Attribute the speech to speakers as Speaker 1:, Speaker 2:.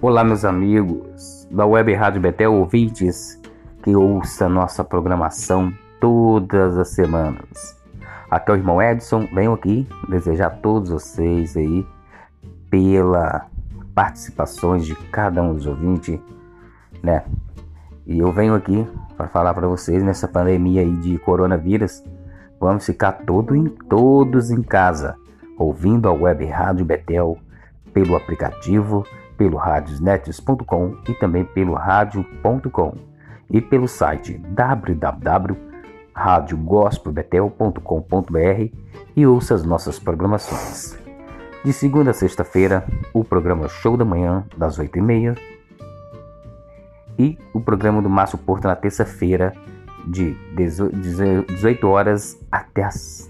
Speaker 1: Olá, meus amigos da Web Rádio Betel, ouvintes que ouça nossa programação todas as semanas. Aqui é o irmão Edson, venho aqui desejar a todos vocês aí pela participações de cada um dos ouvintes, né? E eu venho aqui para falar para vocês nessa pandemia aí de coronavírus, vamos ficar todo em, todos em casa, ouvindo a Web Rádio Betel pelo aplicativo pelo radiosnetos.com e também pelo rádio.com e pelo site www.radiogospelbetel.com.br e ouça as nossas programações. De segunda a sexta-feira, o programa Show da Manhã, das 8h30, e o programa do Márcio Porto na terça-feira, de 18 horas até as